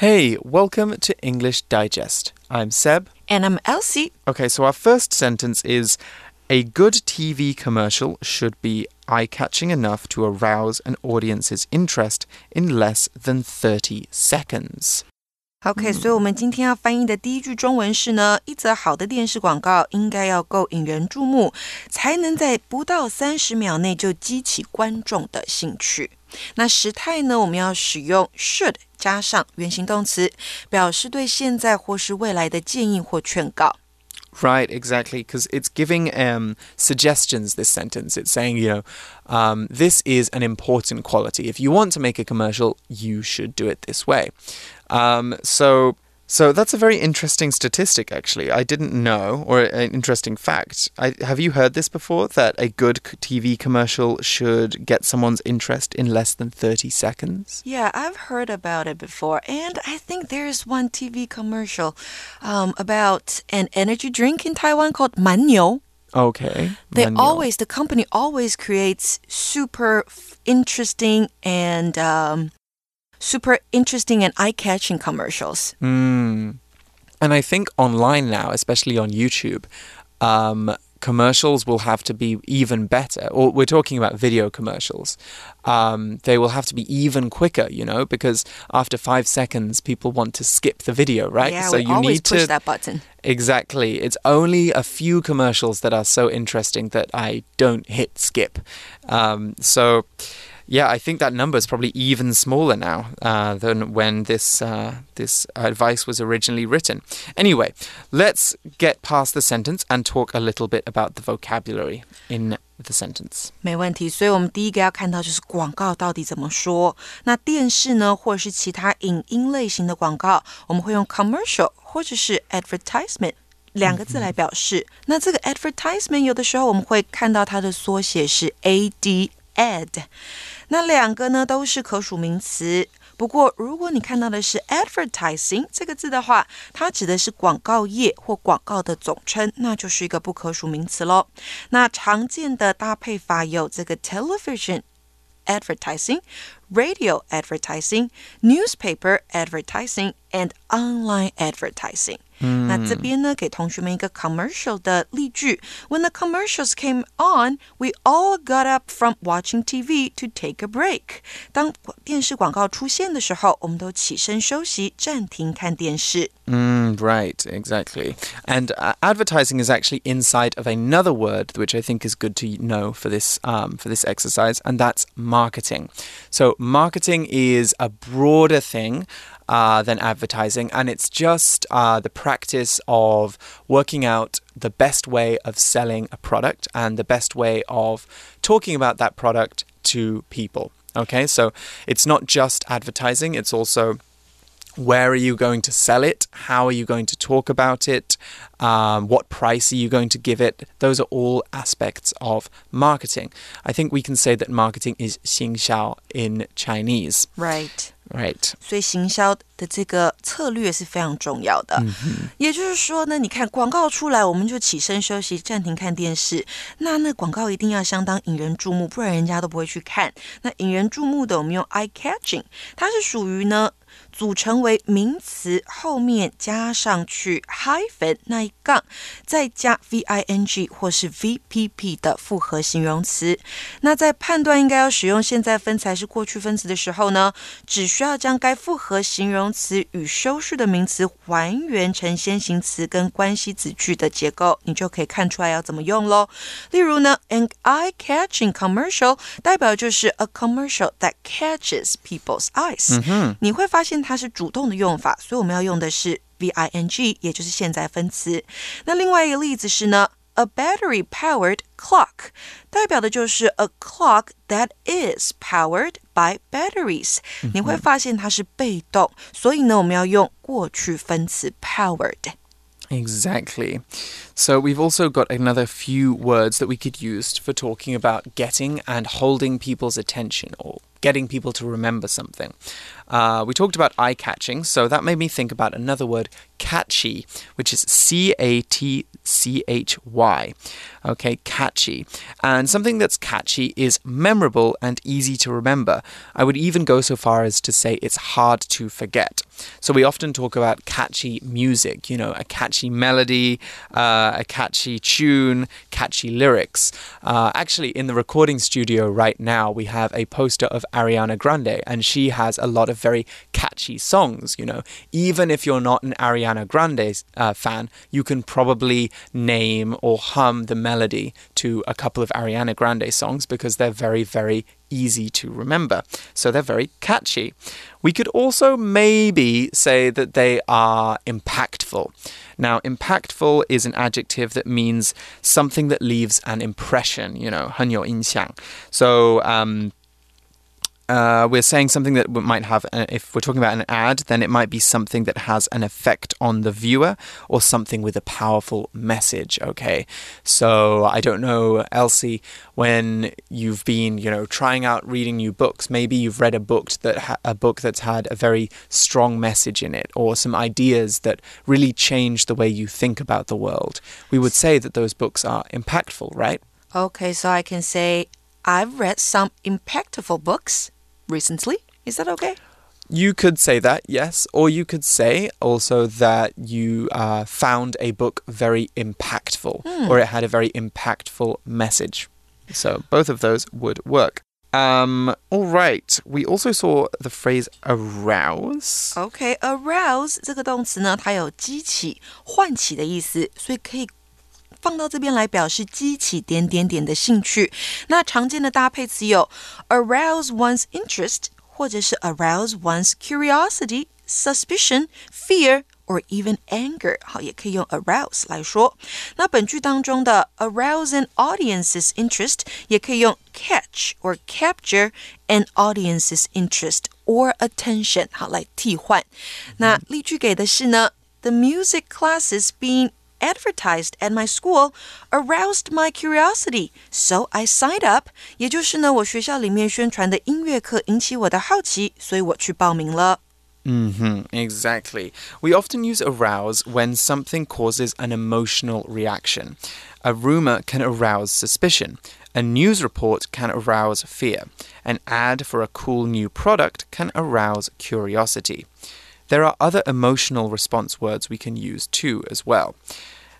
Hey, welcome to English Digest. I'm Seb. And I'm Elsie. Okay, so our first sentence is A good TV commercial should be eye catching enough to arouse an audience's interest in less than 30 seconds. OK，、嗯、所以我们今天要翻译的第一句中文是呢，一则好的电视广告应该要够引人注目，才能在不到三十秒内就激起观众的兴趣。那时态呢，我们要使用 should 加上原形动词，表示对现在或是未来的建议或劝告。Right, exactly, because it's giving um, suggestions. This sentence, it's saying, you know, um, this is an important quality. If you want to make a commercial, you should do it this way. Um, so so that's a very interesting statistic, actually. I didn't know, or an interesting fact. I, have you heard this before? That a good TV commercial should get someone's interest in less than 30 seconds? Yeah, I've heard about it before. And I think there's one TV commercial um, about an energy drink in Taiwan called Manniu. Okay. They always, the company always creates super interesting and um, super interesting and eye catching commercials. Mm. And I think online now, especially on YouTube, um, commercials will have to be even better. Or we're talking about video commercials. Um, they will have to be even quicker, you know, because after five seconds, people want to skip the video, right? Yeah, so we you always need push to that button. Exactly. It's only a few commercials that are so interesting that I don't hit skip. Um, so yeah, I think that number is probably even smaller now uh, than when this uh, this advice was originally written. Anyway, let's get past the sentence and talk a little bit about the vocabulary in the sentence. 没问题，所以我们第一个要看到就是广告到底怎么说。那电视呢，或者是其他影音类型的广告，我们会用 commercial 或者是 advertisement。两个字来表示，那这个 advertisement 有的时候我们会看到它的缩写是 ad ad，那两个呢都是可数名词。不过，如果你看到的是 advertising 这个字的话，它指的是广告业或广告的总称，那就是一个不可数名词喽。那常见的搭配法有这个 television advertising、radio advertising、newspaper advertising and online advertising。那这边呢，给同学们一个 commercial 的例句：When the commercials came on, we all got up from watching TV to take a break。当电视广告出现的时候，我们都起身休息，暂停看电视。Mm, right, exactly. And uh, advertising is actually inside of another word, which I think is good to know for this um, for this exercise, and that's marketing. So marketing is a broader thing uh, than advertising, and it's just uh, the practice of working out the best way of selling a product and the best way of talking about that product to people. Okay, so it's not just advertising, it's also where are you going to sell it? How are you going to talk about it? Um, what price are you going to give it? Those are all aspects of marketing. I think we can say that marketing is 行销 in Chinese. Right. Right. 所以行销的这个策略是非常重要的。Mm-hmm. 也就是说呢，你看广告出来，我们就起身休息，暂停看电视。那那广告一定要相当引人注目，不然人家都不会去看。那引人注目的，我们用 eye catching，它是属于呢。组成为名词后面加上去 hyphen 那一杠，再加 v i n g 或是 v p p 的复合形容词。那在判断应该要使用现在分词还是过去分词的时候呢，只需要将该复合形容词与修饰的名词还原成先行词跟关系子句的结构，你就可以看出来要怎么用喽。例如呢，an eye-catching commercial 代表就是 a commercial that catches people's eyes。你会发现它是主动的用法，所以我们要用的是 v i n g，也就是现在分词。那另外一个例子是呢，a battery-powered clock，代表的就是 a clock that is powered by batteries。你会发现它是被动，所以呢，我们要用过去分词 powered。 Exactly. So we've also got another few words that we could use for talking about getting and holding people's attention or getting people to remember something. Uh, we talked about eye catching, so that made me think about another word, catchy, which is C A T C H Y. Okay, catchy. And something that's catchy is memorable and easy to remember. I would even go so far as to say it's hard to forget. So we often talk about catchy music, you know, a catchy melody, uh, a catchy tune, catchy lyrics. Uh, actually, in the recording studio right now, we have a poster of Ariana Grande, and she has a lot of very catchy songs, you know. Even if you're not an Ariana Grande uh, fan, you can probably name or hum the melody to a couple of Ariana Grande songs because they're very, very easy to remember. So they're very catchy. We could also maybe say that they are impactful. Now, impactful is an adjective that means something that leaves an impression, you know, 很有印象. So, um, uh, we're saying something that might have, uh, if we're talking about an ad, then it might be something that has an effect on the viewer or something with a powerful message. Okay. So I don't know, Elsie, when you've been, you know, trying out reading new books, maybe you've read a book that a book that's had a very strong message in it or some ideas that really change the way you think about the world. We would say that those books are impactful, right? Okay, so I can say I've read some impactful books recently. Is that okay? You could say that, yes. Or you could say also that you uh, found a book very impactful Hmm. or it had a very impactful message. So both of those would work. Um, all right. We also saw the phrase arouse. OK, arouse 这个动词呢，它有激起、唤起的意思，所以可以 放到这边来表示激起点点点的兴趣。那常见的搭配词有 arouse one's interest，或者是 arouse one's curiosity、suspicion、fear。or even anger，好，也可以用 arouse 来说。那本句当中的 arouse an audience's interest，也可以用 catch or capture an audience's interest or attention，好来替换。那例句给的是呢，The music classes being advertised at my school aroused my curiosity, so I signed up. 也就是呢，我学校里面宣传的音乐课引起我的好奇，所以我去报名了。 hmm exactly. We often use arouse when something causes an emotional reaction. A rumor can arouse suspicion. A news report can arouse fear. An ad for a cool new product can arouse curiosity. There are other emotional response words we can use too, as well.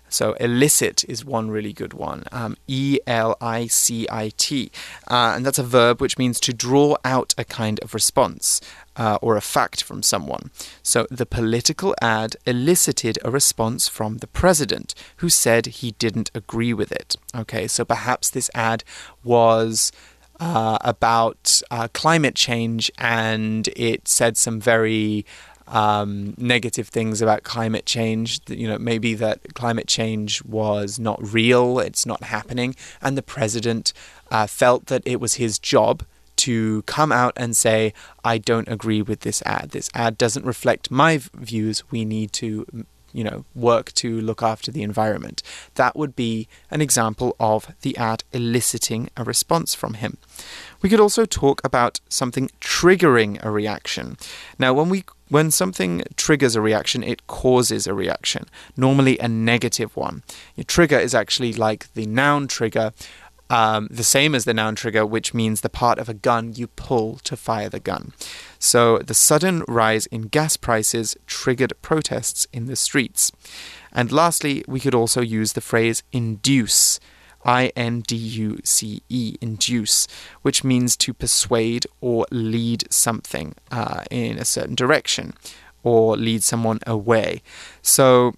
So, elicit is one really good one. Um, e L I C I T. Uh, and that's a verb which means to draw out a kind of response uh, or a fact from someone. So, the political ad elicited a response from the president, who said he didn't agree with it. Okay, so perhaps this ad was. Uh, about uh, climate change, and it said some very um, negative things about climate change. You know, maybe that climate change was not real, it's not happening, and the president uh, felt that it was his job to come out and say, I don't agree with this ad. This ad doesn't reflect my views. We need to. You know, work to look after the environment. That would be an example of the ad eliciting a response from him. We could also talk about something triggering a reaction. Now, when we when something triggers a reaction, it causes a reaction, normally a negative one. Your trigger is actually like the noun trigger, um, the same as the noun trigger, which means the part of a gun you pull to fire the gun. So, the sudden rise in gas prices triggered protests in the streets. And lastly, we could also use the phrase induce. I N D U C E, induce, which means to persuade or lead something uh, in a certain direction or lead someone away. So,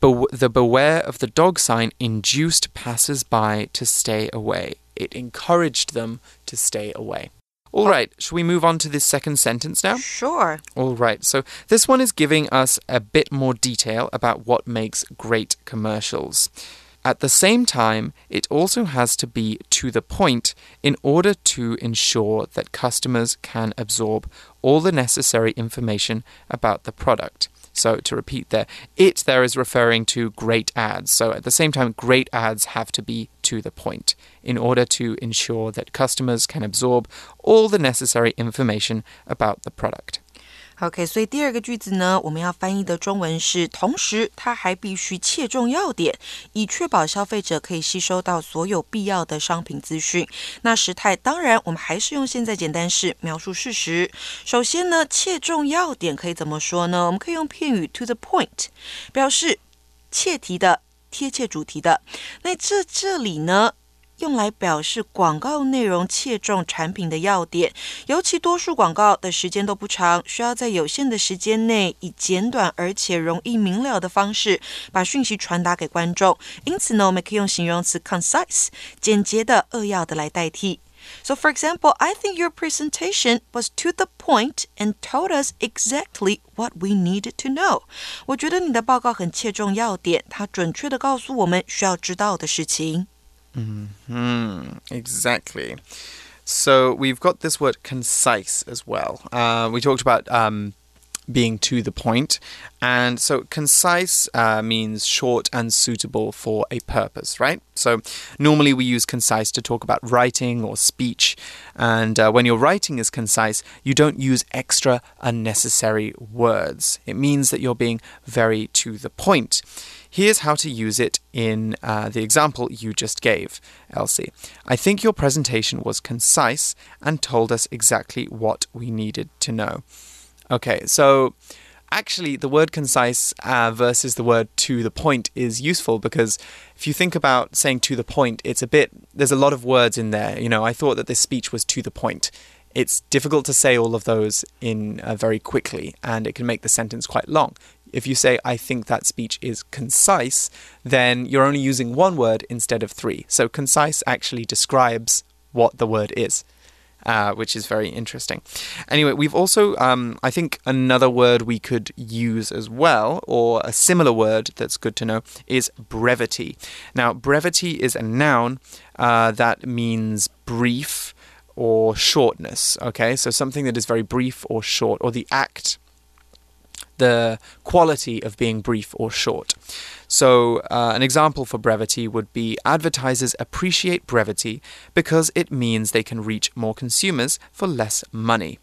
Be- the beware of the dog sign induced passers by to stay away. It encouraged them to stay away. All right, shall we move on to this second sentence now? Sure. All right, so this one is giving us a bit more detail about what makes great commercials. At the same time, it also has to be to the point in order to ensure that customers can absorb all the necessary information about the product. So, to repeat there, it there is referring to great ads. So, at the same time, great ads have to be to the point in order to ensure that customers can absorb all the necessary information about the product. OK，所以第二个句子呢，我们要翻译的中文是：同时，它还必须切中要点，以确保消费者可以吸收到所有必要的商品资讯。那时态当然，我们还是用现在简单式描述事实。首先呢，切中要点可以怎么说呢？我们可以用片语 to the point，表示切题的、贴切主题的。那这这里呢？用来表示广告内容切中产品的要点，尤其多数广告的时间都不长，需要在有限的时间内以简短而且容易明了的方式把讯息传达给观众。因此呢，我们可以用形容词 concise 简洁的、扼要的来代替。So, for example, I think your presentation was to the point and told us exactly what we needed to know. 我觉得你的报告很切中要点，它准确的告诉我们需要知道的事情。 Hmm, exactly. So we've got this word concise as well. Uh, we talked about um, being to the point. And so concise uh, means short and suitable for a purpose, right? So normally we use concise to talk about writing or speech. And uh, when your writing is concise, you don't use extra unnecessary words. It means that you're being very to the point. Here's how to use it in uh, the example you just gave, Elsie. I think your presentation was concise and told us exactly what we needed to know. Okay, so actually, the word concise uh, versus the word to the point is useful because if you think about saying to the point, it's a bit, there's a lot of words in there. You know, I thought that this speech was to the point. It's difficult to say all of those in uh, very quickly, and it can make the sentence quite long. If you say, I think that speech is concise, then you're only using one word instead of three. So, concise actually describes what the word is. Uh, which is very interesting. Anyway, we've also, um, I think, another word we could use as well, or a similar word that's good to know, is brevity. Now, brevity is a noun uh, that means brief or shortness. Okay, so something that is very brief or short, or the act the quality of being brief or short. So, uh, an example for brevity would be advertisers appreciate brevity because it means they can reach more consumers for less money.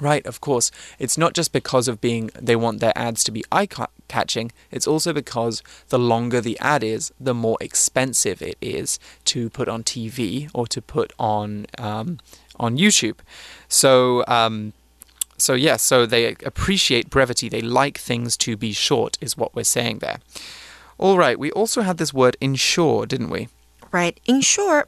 Right, of course, it's not just because of being they want their ads to be eye catching, it's also because the longer the ad is, the more expensive it is to put on TV or to put on um, on YouTube. So um, so, yes, yeah, so they appreciate brevity. They like things to be short, is what we're saying there. All right, we also had this word "ensure," didn't we? Right, ensure.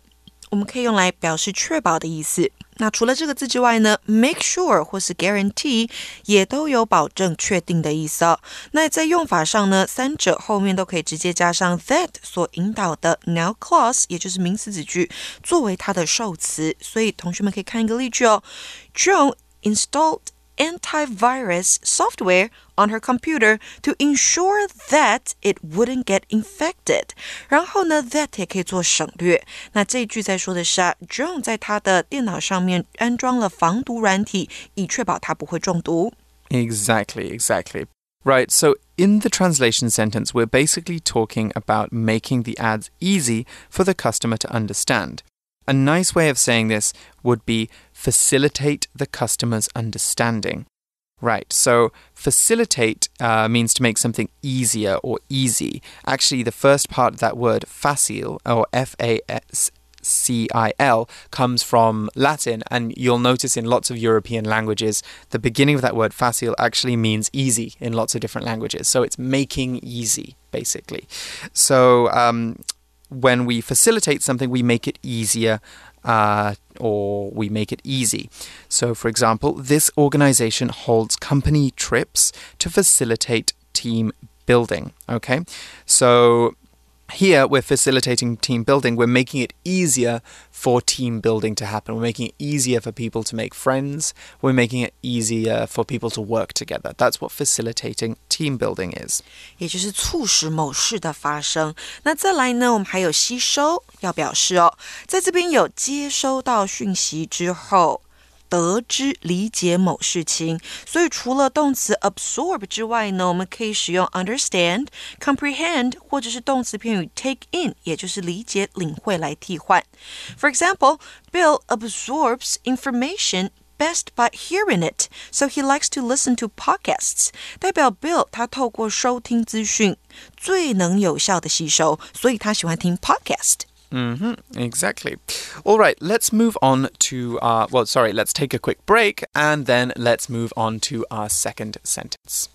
我们可以用来表示确保的意思。那除了这个字之外呢，make sure 或是 guarantee 也都有保证、确定的意思哦。那在用法上呢，三者后面都可以直接加上 that 所引导的 noun clause，也就是名词子句，作为它的受词。所以同学们可以看一个例句哦：John installed antivirus software on her computer to ensure that it wouldn't get infected。然后呢，that 也可以做省略。那这一句在说的是啊，Joan 在他的电脑上面安装了防毒软体，以确保他不会中毒。Exactly, exactly. Right, so in the translation sentence, we're basically talking about making the ads easy for the customer to understand. A nice way of saying this would be facilitate the customer's understanding. Right, so facilitate uh, means to make something easier or easy. Actually, the first part of that word, facile, or F A S C I L, comes from Latin, and you'll notice in lots of European languages, the beginning of that word facile actually means easy in lots of different languages. So it's making easy, basically. So um, when we facilitate something, we make it easier uh, or we make it easy. So, for example, this organization holds company trips to facilitate team building. Okay, so here we're facilitating team building. We're making it easier for team building to happen. We're making it easier for people to make friends. We're making it easier for people to work together. That's what facilitating team building is. 也就是促使某事的发生。那再来呢，我们还有吸收，要表示哦，在这边有接收到讯息之后。 得知、理解某事情，所以除了动词 absorb 之外呢，我们可以使用 understand、comprehend 或者是动词片语 take in，也就是理解、领会来替换。For example, Bill absorbs information best by hearing it, so he likes to listen to podcasts. 代表 Bill 他透过收听资讯最能有效的吸收，所以他喜欢听 podcast。Mm-hmm, exactly. All right, let's move on to our. Well, sorry, let's take a quick break and then let's move on to our second sentence.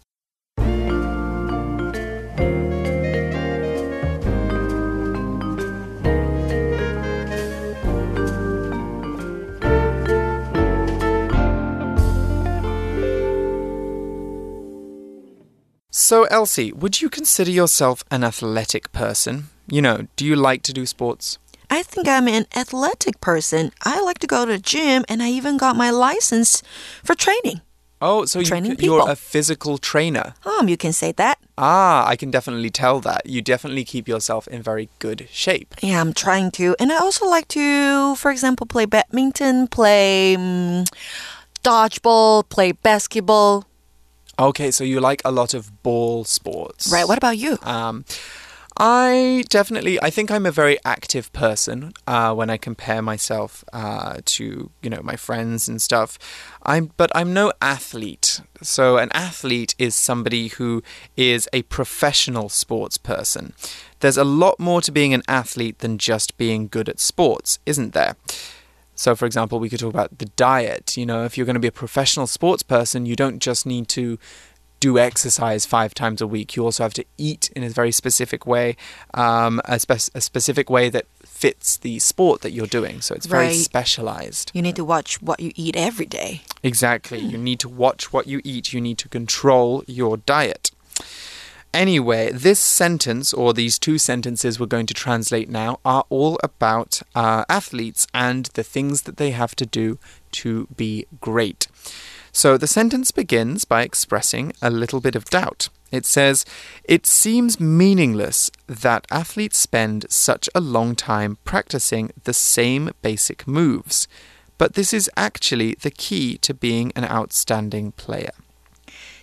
So, Elsie, would you consider yourself an athletic person? You know, do you like to do sports? I think I'm an athletic person. I like to go to the gym and I even got my license for training. Oh, so Training you, you're people. a physical trainer. Um, you can say that. Ah, I can definitely tell that. You definitely keep yourself in very good shape. Yeah, I'm trying to. And I also like to, for example, play badminton, play um, dodgeball, play basketball. Okay, so you like a lot of ball sports. Right. What about you? Um, I definitely, I think I'm a very active person uh, when I compare myself uh, to, you know, my friends and stuff. I'm, but I'm no athlete. So an athlete is somebody who is a professional sports person. There's a lot more to being an athlete than just being good at sports, isn't there? So, for example, we could talk about the diet. You know, if you're going to be a professional sports person, you don't just need to do exercise five times a week. You also have to eat in a very specific way, um, a, spe- a specific way that fits the sport that you're doing. So it's very Right. specialized. You need to watch what you eat every day. Exactly. You need to watch what you eat, you need to control your diet. Anyway, this sentence, or these two sentences we're going to translate now, are all about uh, athletes and the things that they have to do to be great. So the sentence begins by expressing a little bit of doubt. It says, It seems meaningless that athletes spend such a long time practicing the same basic moves, but this is actually the key to being an outstanding player.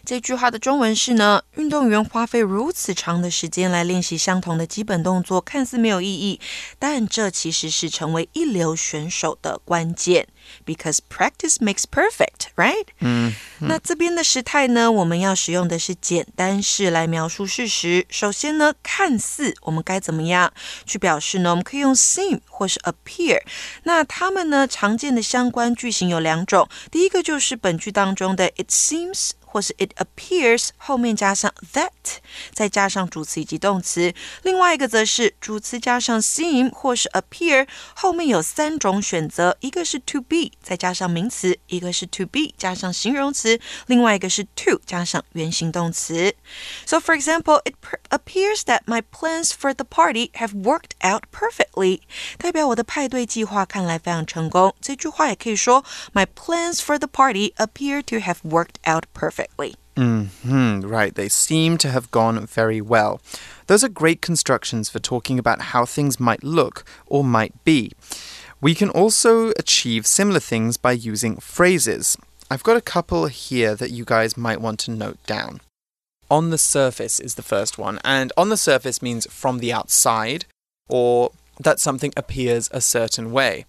这句话的中文是呢，运动员花费如此长的时间来练习相同的基本动作，看似没有意义，但这其实是成为一流选手的关键。 Because practice makes perfect, right？嗯，那这边的时态呢，我们要使用的是简单式来描述事实。首先呢，看似我们该怎么样去表示呢？我们可以用 seem 或是 appear。那它们呢，常见的相关句型有两种，第一个就是本句当中的 it seems。或是 it appears 后面加上 that，再加上主词以及动词。另外一个则是主词加上 seem 或是 appear 后面有三种选择，一个是 to be 再加上名词，一个是 to be 加上形容词，另外一个是 to 加上原形动词。So for example, it appears that my plans for the party have worked out perfectly，代表我的派对计划看来非常成功。这句话也可以说 My plans for the party appear to have worked out perfectly. Hmm, right. They seem to have gone very well. Those are great constructions for talking about how things might look or might be. We can also achieve similar things by using phrases. I've got a couple here that you guys might want to note down. On the surface is the first one, and on the surface means from the outside or that something appears a certain way.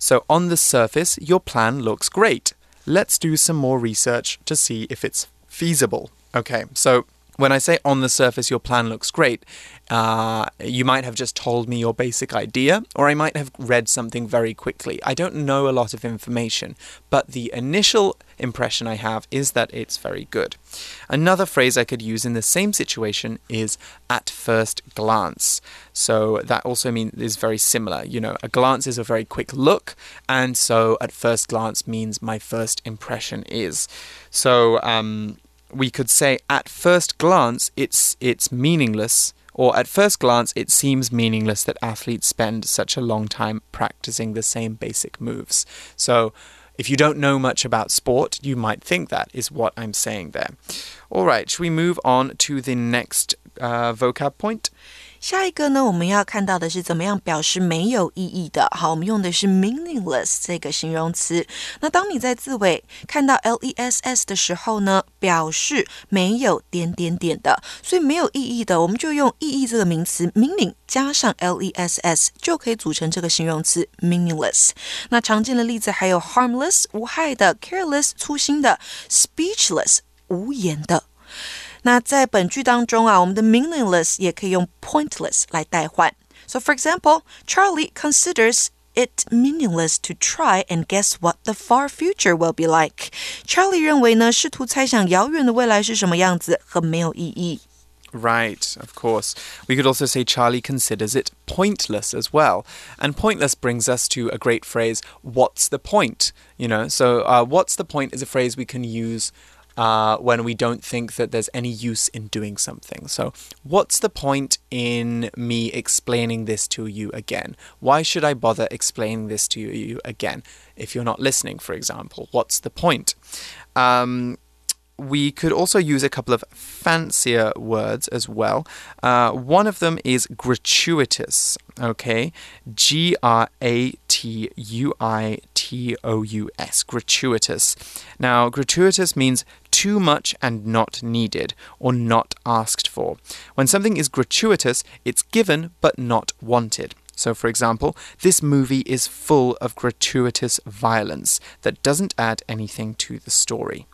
So, on the surface, your plan looks great. Let's do some more research to see if it's feasible. Okay, so when I say on the surface your plan looks great, uh, you might have just told me your basic idea, or I might have read something very quickly. I don't know a lot of information, but the initial impression I have is that it's very good. Another phrase I could use in the same situation is at first glance. So that also means is very similar. You know, a glance is a very quick look, and so at first glance means my first impression is. So um, we could say at first glance it's it's meaningless or at first glance it seems meaningless that athletes spend such a long time practicing the same basic moves. So if you don't know much about sport, you might think that is what I'm saying there. All right, should we move on to the next uh, vocab point. 下一个呢，我们要看到的是怎么样表示没有意义的。好，我们用的是 meaningless 这个形容词。那当你在字尾看到 l e s s 的时候呢，表示没有点点点的，所以没有意义的，我们就用意义这个名词 meaning 加上 l e s s 就可以组成这个形容词 meaningless。那常见的例子还有 harmless 无害的，careless 粗心的，speechless 无言的。那在本句当中啊，我们的 meaningless 也可以用 pointless 来代换。So for example, Charlie considers it meaningless to try and guess what the far future will be like. Charlie 认为呢，试图猜想遥远的未来是什么样子，很没有意义。Right, of course. We could also say Charlie considers it pointless as well. And pointless brings us to a great phrase, what's the point? You know, so uh, what's the point is a phrase we can use uh, when we don't think that there's any use in doing something. So, what's the point in me explaining this to you again? Why should I bother explaining this to you again? If you're not listening, for example, what's the point? Um, we could also use a couple of fancier words as well. Uh, one of them is gratuitous, okay? G R A T U I T O U S, gratuitous. Now, gratuitous means too much and not needed, or not asked for. When something is gratuitous, it's given but not wanted. So, for example, this movie is full of gratuitous violence that doesn't add anything to the story.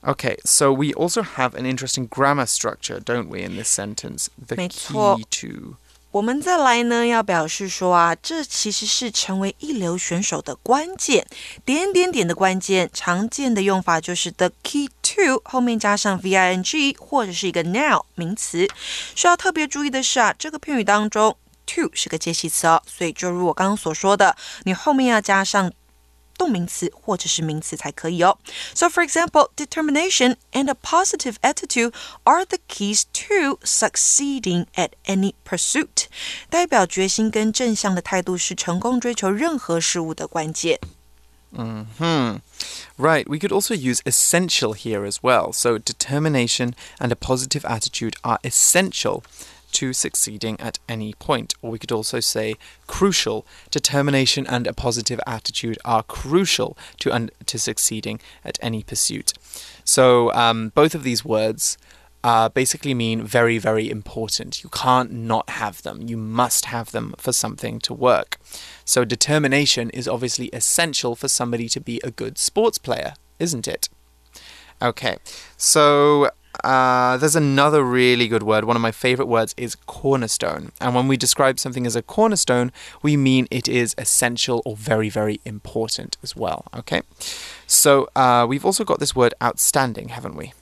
Okay, so we also have an interesting grammar structure, don't we, in this sentence? The 没错 key to. 我们再来呢，要表示说啊，这其实是成为一流选手的关键，点点点的关键。常见的用法就是 the key to 后面加上 v i n g 或者是一个 noun 名词。需要特别注意的是啊，这个片语当中 to 是个介系词哦，所以就如我刚刚所说的，你后面要加上动名词或者是名词才可以哦。So for example, determination and a positive attitude are the keys to succeeding at any pursuit。代表决心跟正向的态度是成功追求任何事物的关键。Hmm. Right. We could also use essential here as well. So determination and a positive attitude are essential to succeeding at any point. Or we could also say crucial. Determination and a positive attitude are crucial to, to succeeding at any pursuit. So um, both of these words uh, basically mean very, very important. You can't not have them. You must have them for something to work. So determination is obviously essential for somebody to be a good sports player, isn't it? Okay, so uh, there's another really good word. One of my favorite words is cornerstone. And when we describe something as a cornerstone, we mean it is essential or very, very important as well. Okay? So uh, we've also got this word outstanding, haven't we?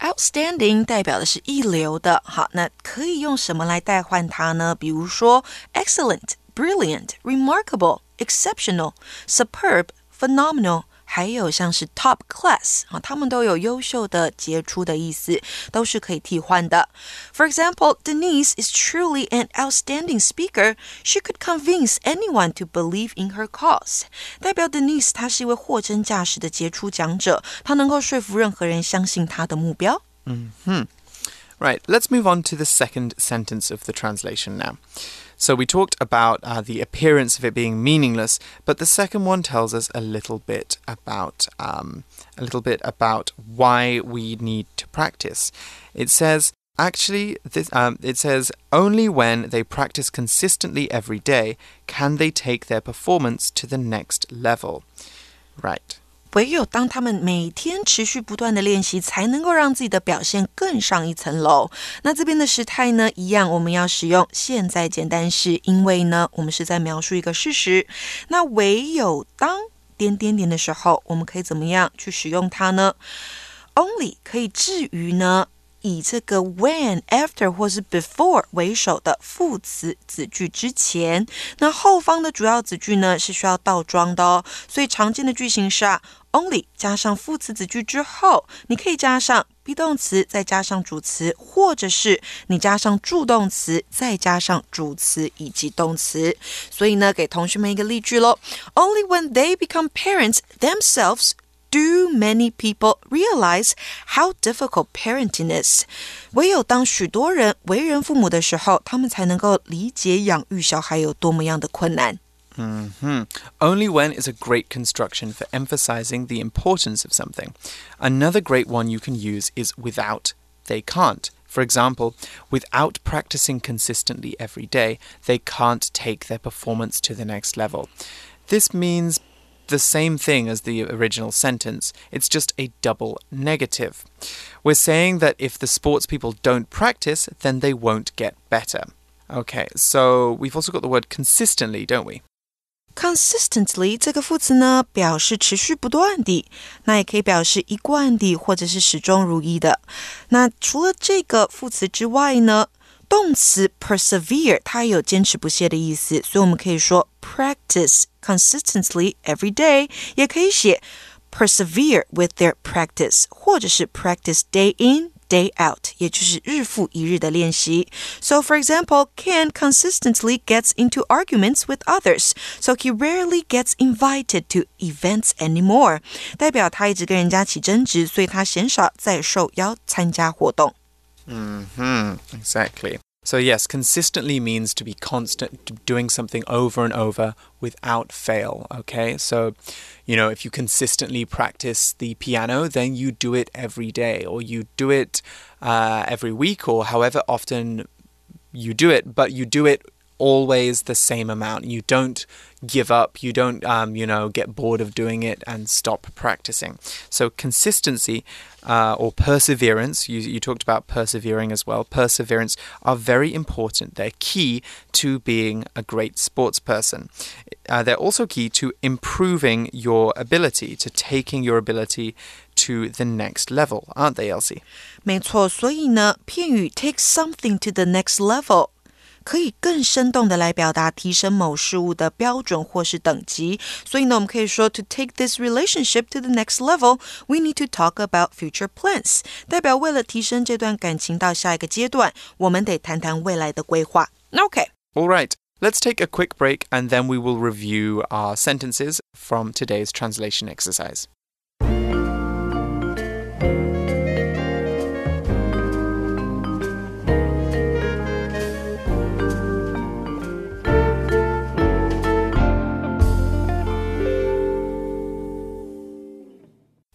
Outstanding 代表的是一流的，好，那可以用什么来代换它呢？比如说 excellent、brilliant、remarkable、exceptional、superb、phenomenal。 还有像是 top class 啊，他们都有优秀的、杰出的意思，都是可以替换的。For example, Denise is truly an outstanding speaker. She could convince anyone to believe in her cause. 代表 Denise 她是一位货真价实的杰出讲者，她能够说服任何人相信她的目标。嗯哼。Right, let's move on to the second sentence of the translation now. So we talked about uh, the appearance of it being meaningless, but the second one tells us a little bit about um, a little bit about why we need to practice. It says actually this um, it says only when they practice consistently every day can they take their performance to the next level. Right. 唯有当他们每天持续不断的练习，才能够让自己的表现更上一层楼。那这边的时态呢，一样我们要使用现在简单式，因为呢，我们是在描述一个事实。那唯有当点点点的时候，我们可以怎么样去使用它呢？Only 可以至于呢。以这个 when、after 或是 before 为首的副词子句之前，那后方的主要子句呢是需要倒装的哦。所以常见的句型是啊，only 加上副词子句之后，你可以加上 be 动词，再加上主词，或者是你加上助动词，再加上主词以及动词。所以呢，给同学们一个例句喽：Only when they become parents themselves do many people realize how difficult parenting is？唯有当许多人为人父母的时候，他们才能够理解养育小孩有多么样的困难。Mm-hmm. Only when is a great construction for emphasizing the importance of something. Another great one you can use is without, they can't. For example, without practicing consistently every day, they can't take their performance to the next level. This means the same thing as the original sentence, it's just a double negative. We're saying that if the sports people don't practice, then they won't get better. Okay, so we've also got the word consistently, don't we? Consistently 这个副词呢，表示持续不断的，那也可以表示一贯的，或者是始终如一的。那除了这个副词之外呢，动词 persevere 它有坚持不懈的意思，所以我们可以说 practice consistently every day，也可以写 persevere with their practice，或者是 practice day in。day out，也就是日复一日的练习。So, for example, Ken consistently gets into arguments with others, so he rarely gets invited to events anymore. 代表他一直跟人家起争执，所以他鲜少再受邀参加活动。Mm hmm. Exactly. So, yes, consistently means to be constant, doing something over and over without fail. Okay, so you know, if you consistently practice the piano, then you do it every day, or you do it uh, every week, or however often you do it, but you do it always the same amount. You don't give up. You don't, um, you know, get bored of doing it and stop practicing. So consistency uh, or perseverance. You, you talked about persevering as well. Perseverance are very important. They're key to being a great sports person. Uh, they're also key to improving your ability, to taking your ability to the next level, aren't they, Elsie? 没错，所以呢，片语 take something to the next level 可以更生动的来表达提升某事物的标准或是等级。所以呢，我们可以说，to take this relationship to the next level，we need to talk about future plans。代表为了提升这段感情到下一个阶段，我们得谈谈未来的规划。OK。All right. Let's take a quick break and then we will review our sentences from today's translation exercise.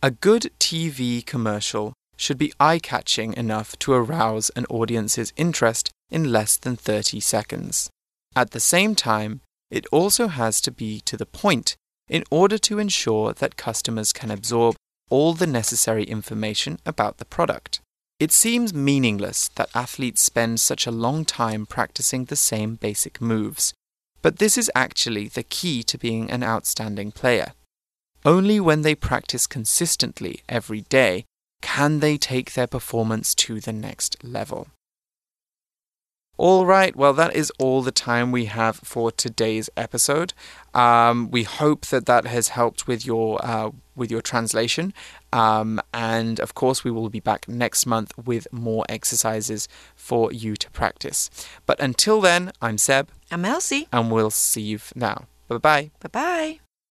A good TV commercial should be eye catching enough to arouse an audience's interest in less than 30 seconds. At the same time, it also has to be to the point in order to ensure that customers can absorb all the necessary information about the product. It seems meaningless that athletes spend such a long time practicing the same basic moves, but this is actually the key to being an outstanding player. Only when they practice consistently every day can they take their performance to the next level. All right, well, that is all the time we have for today's episode. Um, we hope that that has helped with your uh, with your translation, um, and of course, we will be back next month with more exercises for you to practice. But until then, I'm Seb. I'm Elsie, and we'll see you now. Bye bye. Bye bye.